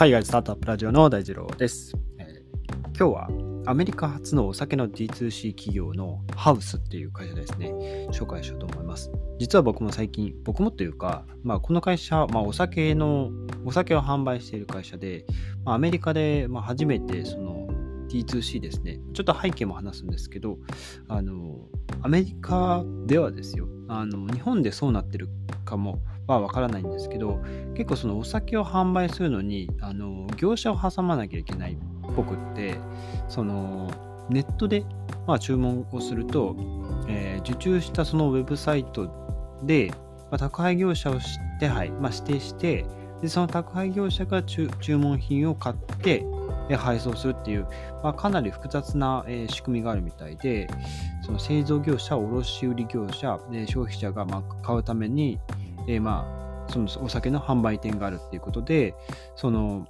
海外スタートアップラジオの大二郎です、えー、今日はアメリカ初のお酒の D2C 企業のハウスっていう会社ですね、紹介しようと思います。実は僕も最近、僕もというか、まあ、この会社、まあ、お酒の、お酒を販売している会社で、まあ、アメリカで、ま初めてその D2C ですね、ちょっと背景も話すんですけど、あの、アメリカではですよ、あの、日本でそうなってるかもはわからないんですけど、結構そのお酒を販売するのに、あの、業者を挟まなきゃいけないっぽくって、その、ネットで、まあ、注文をすると、えー、受注したそのウェブサイトで、まあ、宅配業者を手配、まあ、指定して、でその宅配業者が注文品を買って配送するっていう、まあ、かなり複雑な、えー、仕組みがあるみたいで、その製造業者、卸売業者、消費者がま買うために、えー、まあ、そのお酒の販売店があるっていうことで、その、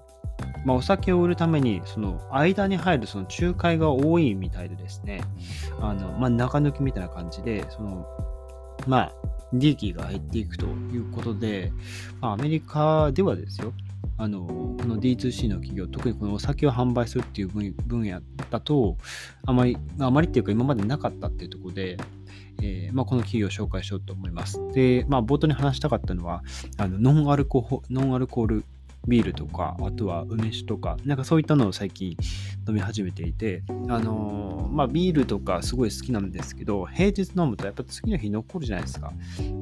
まあ、お酒を売るために、その間に入るその仲介が多いみたいでですね、あの、まあ、中抜きみたいな感じで、その、まあ、利益が減っていくということで、まあ、アメリカではですよ、あの、この D2C の企業、特にこのお酒を販売するっていう分野だと、あまり、あまりっていうか今までなかったっていうところで、えー、まあ、この企業を紹介しようと思います。で、まあ、冒頭に話したかったのは、あのノンアルコノンアルコールビールとか、あとは梅酒とか、なんかそういったのを最近飲み始めていて、あのー、まあビールとかすごい好きなんですけど、平日飲むとやっぱ次の日残るじゃないですか。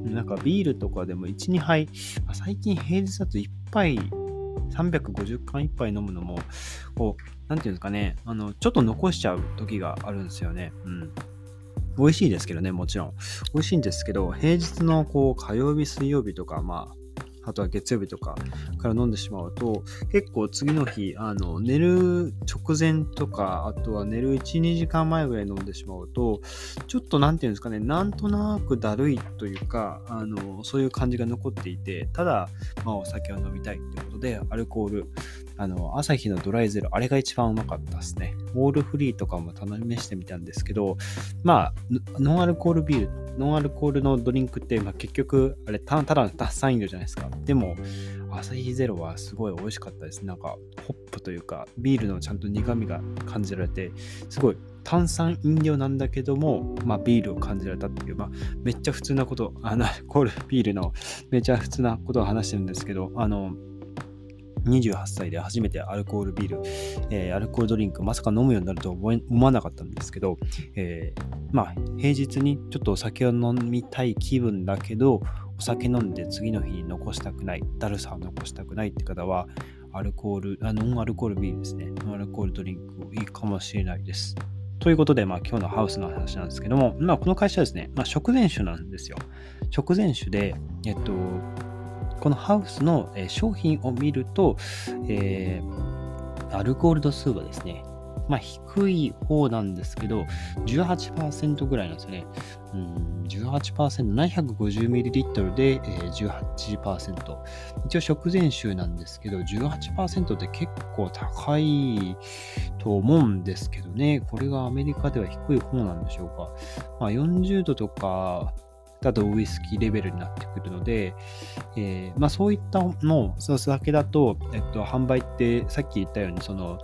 なんかビールとかでも1、2杯、最近平日だと1杯、350缶1杯飲むのも、こう、なんていうんですかね、あの、ちょっと残しちゃう時があるんですよね。うん。美味しいですけどね、もちろん。美味しいんですけど、平日のこう火曜日、水曜日とか、まあ、あとは月曜日とかから飲んでしまうと、結構次の日、あの、寝る直前とか、あとは寝る1、2時間前ぐらい飲んでしまうと、ちょっとなんていうんですかね、なんとなくだるいというか、あの、そういう感じが残っていて、ただ、まあ、お酒を飲みたいということで、アルコール、あの、朝日のドライゼロ、あれが一番うまかったですね。オールフリーとかも試してみたんですけど、まあ、ノンアルコールビール、ノンアルコールのドリンクって、まあ、結局、あれた、ただの脱酸飲料じゃないですか。でも、朝日ゼロはすごい美味しかったです。なんか、ホップというか、ビールのちゃんと苦味が感じられて、すごい炭酸飲料なんだけども、まあ、ビールを感じられたっていう、まあ、めっちゃ普通なこと、あの、コールビールのめちゃ普通なことを話してるんですけど、あの、28歳で初めてアルコールビール、えー、アルコールドリンク、まさか飲むようになるとは思わなかったんですけど、えー、まあ、平日にちょっとお酒を飲みたい気分だけど、お酒飲んで次の日に残したくない、だるさを残したくないって方は、アルコール、あノンアルコールビールですね。ノンアルコールドリンクいいかもしれないです。ということで、まあ、今日のハウスの話なんですけども、まあ、この会社はですね、まあ、食前酒なんですよ。食前酒で、えっと、このハウスの商品を見ると、えー、アルコール度数はですね、まあ、低い方なんですけど、18%ぐらいなんですよね。うん、18%、750ml で、えー、18%。一応食前酒なんですけど、18%って結構高いと思うんですけどね。これがアメリカでは低い方なんでしょうか。まあ、40度とか、だとウイスキーレベルになってくるので、えー、まあ、そういったのその酒だと、えっと、販売ってさっき言ったようにその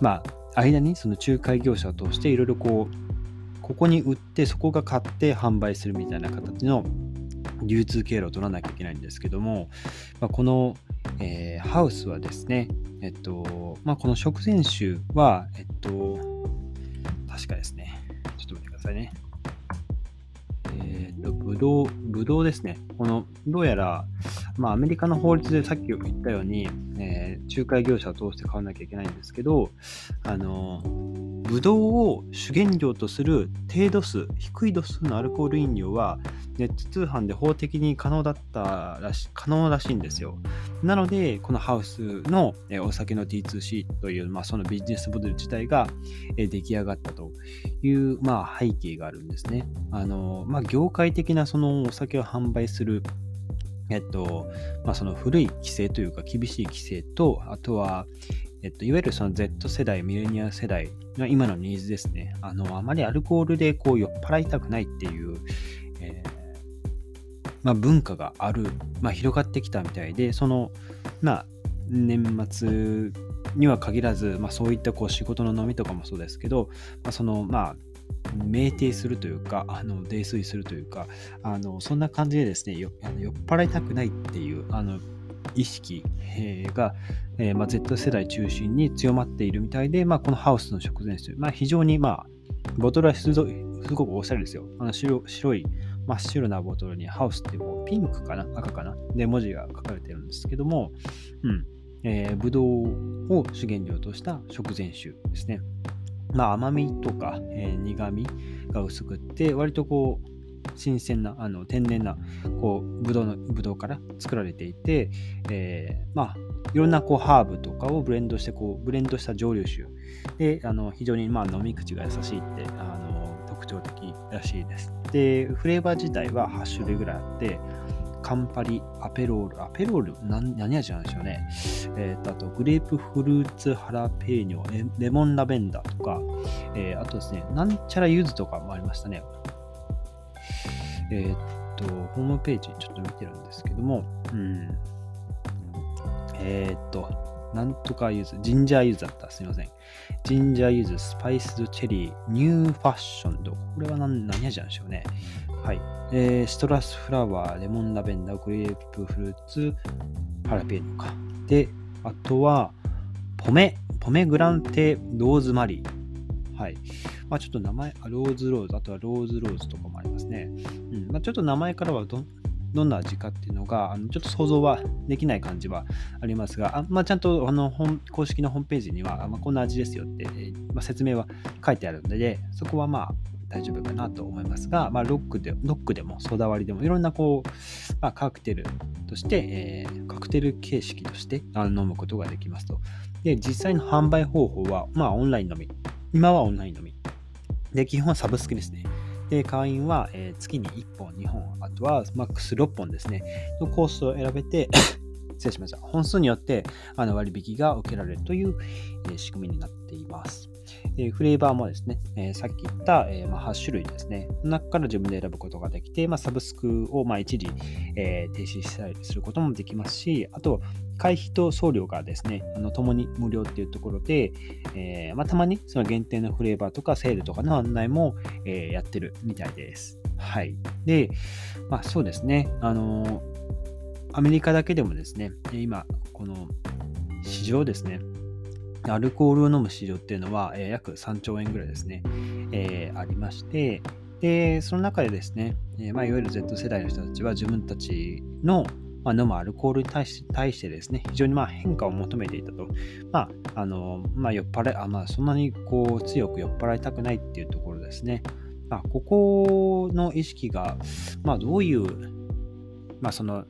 まあ間にその仲介業者を通していろいろこうここに売ってそこが買って販売するみたいな形の流通経路を取らなきゃいけないんですけども、まあ、この、えー、ハウスはですね、えっと、まあ、この食前酒は、えっと、確かですね、ちょっと待ってくださいね。えっ、ー、と、ぶどう、ぶどうですね。この、どうやら、まあ、アメリカの法律でさっき言ったように、えー、仲介業者を通して買わなきゃいけないんですけど、あの、ブドウを主原料とする低度数、低い度数のアルコール飲料はネット通販で法的に可能だったらし可能らしいんですよ。なので、このハウスのお酒の D2C という、まあ、そのビジネスモデル自体が出来上がったという、まあ、背景があるんですね。あの、まあ、業界的なそのお酒を販売するえっと、まあ、その古い規制というか厳しい規制と、あとは、えっと、いわゆるその Z 世代、ミレニア世代の今のニーズですね。あの、あまりアルコールでこう酔っ払いたくないっていう、えー、まあ、文化がある、まあ、広がってきたみたいで、その、まあ、年末には限らず、まあ、そういったこう仕事の飲みとかもそうですけど、まあ、そのまあ酩酊するというか、あの泥酔するというか、あのそんな感じでですね、よあの酔っ払いたくないっていうあの意識、が、えま、Z 世代中心に強まっているみたいで、まあ、このハウスの食前酒、まあ、非常に、まあ、ボトルはすごくおしゃれですよ。あの白い真っ白なボトルにハウスってこうピンクかな赤かなで文字が書かれてるんですけども、うん。えー、ブドウを主原料とした食前酒ですね。まあ甘みとか、えー、苦みが薄くって、割とこう、新鮮なあの天然なこうブドウのブドウから作られていて、えー、まあいろんなこうハーブとかをブレンドしてこうブレンドした蒸留酒であの非常にまあ飲み口が優しいってあの特徴的らしいです。でフレーバー自体は8種類ぐらいあってカンパリ、アペロール、アペロール、何何味なんでしょうね。え、ー、と、あと、グレープフルーツハラペーニョ、レモンラベンダーとか、えー、あとですね、なんちゃらユズとかもありましたね。えっ、と、ホームページちょっと見てるんですけども、うん。えっ、と、なんとかユズ、ジンジャーユズだった。すみません。ジンジャーユズ、 Spiced Cherry、 New Fashioned と、これは何何味なんでしょうね。はい。えー、シトラスフラワー、レモンラベンダー、グレープフルーツ、ハラペーニョか。で、あとは、ポメ、 Pomegranate Rosemary。はい。まあちょっと名前、ローズローズ、あとはローズローズとかもありますね。うん。まあちょっと名前からはど、どんな味かっていうのが、あのちょっと想像はできない感じはありますが、あまあ、ちゃんとあの本公式のホームページには、まあ、こんな味ですよって、まあ、説明は書いてあるので、そこはまあ大丈夫かなと思いますが、まあ、ロックでロックでもソダ割りでもいろんなこう、まあ、カクテルとして、えー、カクテル形式として飲むことができますと。で、実際の販売方法は、まあ、オンラインのみ。今はオンラインのみ。で、基本はサブスクですね。で、会員は、え、月に1本、2本、あとはマックス6本ですね、のコースを選べて 失礼しました。本数によってあの割引が受けられるという、え、仕組みになっています。えフレーバーもですね、えさっき言った、えまあ、8種類ですね、中から自分で選ぶことができて、まあ、サブスクをまあ一時、え停止したりすることもできますし、あと、会費と送料がですね、あの共に無料っていうところで、え、まあ、たまにその限定のフレーバーとかセールとかの案内も、え、やってるみたいです。はい。で、まあそうですね、あのアメリカだけでもですね、今、この市場ですね、アルコールを飲む市場っていうのは、えー、約3兆円ぐらいですね、えー、ありまして、で、その中でですね、えー、まあ、いわゆる Z 世代の人たちは自分たちの、まあ、飲むアルコールに対し対してですね、非常にまあ変化を求めていたと。まあ、あの、まあ、酔っ払い、あまあ、そんなにこう強く酔っ払いたくないっていうところですね。まあ、ここの意識が、まあ、どういう、まあ、その、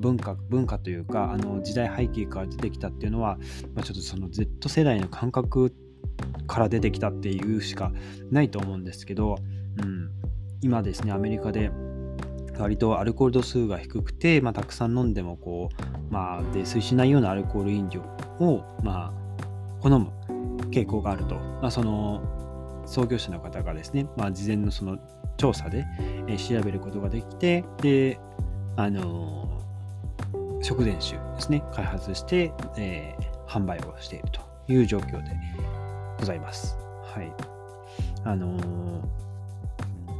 文化文化というかあの時代背景から出てきたっていうのは、まあ、ちょっとその Z 世代の感覚から出てきたっていうしかないと思うんですけど、うん、今ですねアメリカで割とアルコール度数が低くて、まあ、たくさん飲んでもこう、まあ、泥酔しないようなアルコール飲料を、まあ、好む傾向があると、まあ、その創業者の方がですね、まあ、事前のその調査で、えー、調べることができてであの食前酒ですね、開発して、えー、販売をしているという状況でございます。はい。あのー、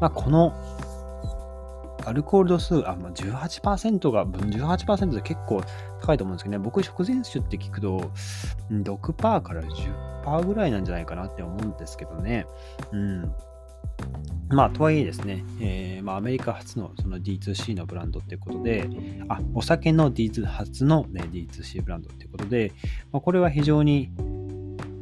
まあ、このアルコール度数、あ、まあ、18%が、18%で結構高いと思うんですけどね、僕、食前酒って聞くと、6%から10%ぐらいなんじゃないかなって思うんですけどね。うん。まあ、とはいえですね、えーまあ、アメリカ初のその D2C のブランドっていうことで、あ、お酒の D2 初の、ね、D2C ブランドっていうことで、まあ、これは非常に、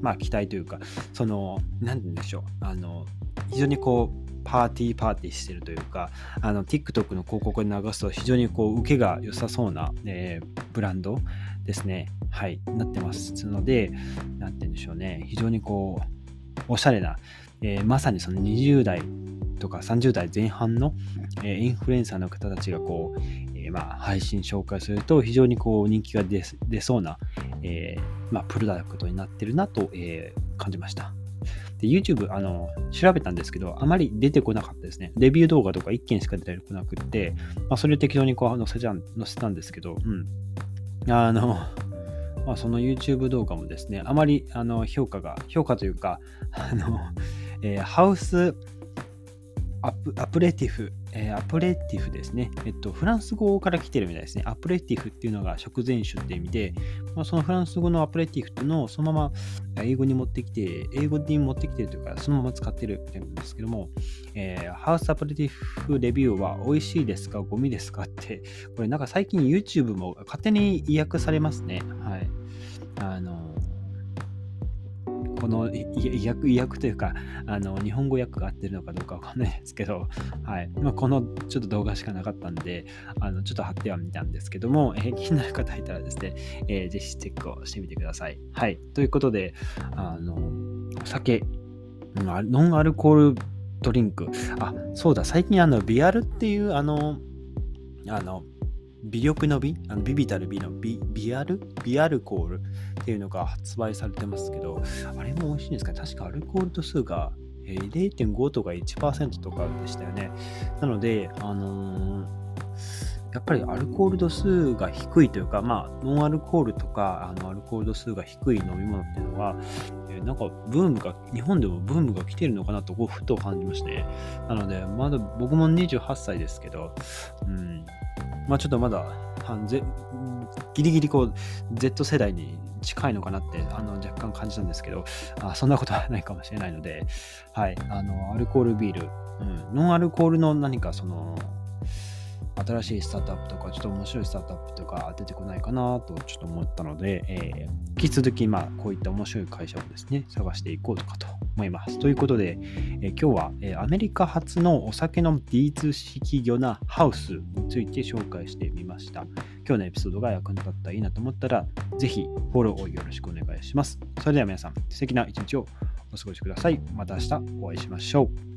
まあ、期待というか、その、なんて言うんでしょう、あの、非常にこう、パーティーパーティーしてるというか、あの、TikTok の広告に流すと非常にこう、受けが良さそうな、えー、ブランドですね、はい、なってますので、なんて言うんでしょうね、非常にこう、おしゃれな、えー、まさにその20代とか30代前半の、えー、インフルエンサーの方たちがこう、えー、まあ、配信紹介すると非常にこう人気が出そうな、えまあ、プロダクトになってるなと、え感じました。で、YouTube、あの、調べたんですけど、あまり出てこなかったですね。レビュー動画とか1件しか出てこなくって、まあ、それを適当にこう載せちゃ載せたんですけど、うん。あの、まあ、その YouTube 動画もですね、あまりあの評価が、評価というか、あの、えー、ハウスアプアプレティフ、えー、アプレティフですね。えっと、フランス語から来てるみたいですね。アプレティフっていうのが食前酒って意味で、まあ、そのフランス語のアプレティフっていうのをそのまま英語に持ってきて、英語に持ってきてるというか、そのまま使ってるみたいなんですけども、えー、ハウスアプレティフレビューは美味しいですか？ゴミですか？って、これなんか最近 YouTube も勝手に意訳されますね。はい。あのこの意訳、訳というか、あの、日本語訳が合ってるのかどうかわかんないですけど、はい。まあ、このちょっと動画しかなかったんで、あの、ちょっと貼ってはみたんですけども、えー、気になる方いたらですね、えー、ぜひチェックをしてみてください。はい。ということで、あの、お酒、ノンアルコールドリンク。あ、そうだ、最近あの、ビアルっていう、あの、あの、微力の美あのビビたる美のビビアルビアルコールっていうのが発売されてますけど、あれも美味しいんですか？確かアルコール度数が0.5とか1%とかでしたよね。なので、あのー、やっぱりアルコール度数が低いというか、まあ、ノンアルコールとか、あのアルコール度数が低い飲み物っていうのは、えー、なんかブームが、日本でもブームが来てるのかなと、ふと感じまして、なので、まだ僕も28歳ですけど、うん、まあちょっとまだ、ギリギリこう、Z 世代に近いのかなってあの若干感じたんですけどあ、そんなことはないかもしれないので、はい、あの、アルコールビール、うん、ノンアルコールの何かその、新しいスタートアップとか、ちょっと面白いスタートアップとか出てこないかなとちょっと思ったので、えー、引き続き、まあ、こういった面白い会社をですね、探していこうとかと思います。ということで、えー、今日は、えー、アメリカ発のお酒の D2C 企業なハウスについて紹介してみました。今日のエピソードが役に立ったらいいなと思ったら、ぜひフォローをよろしくお願いします。それでは皆さん、素敵な一日をお過ごしください。また明日お会いしましょう。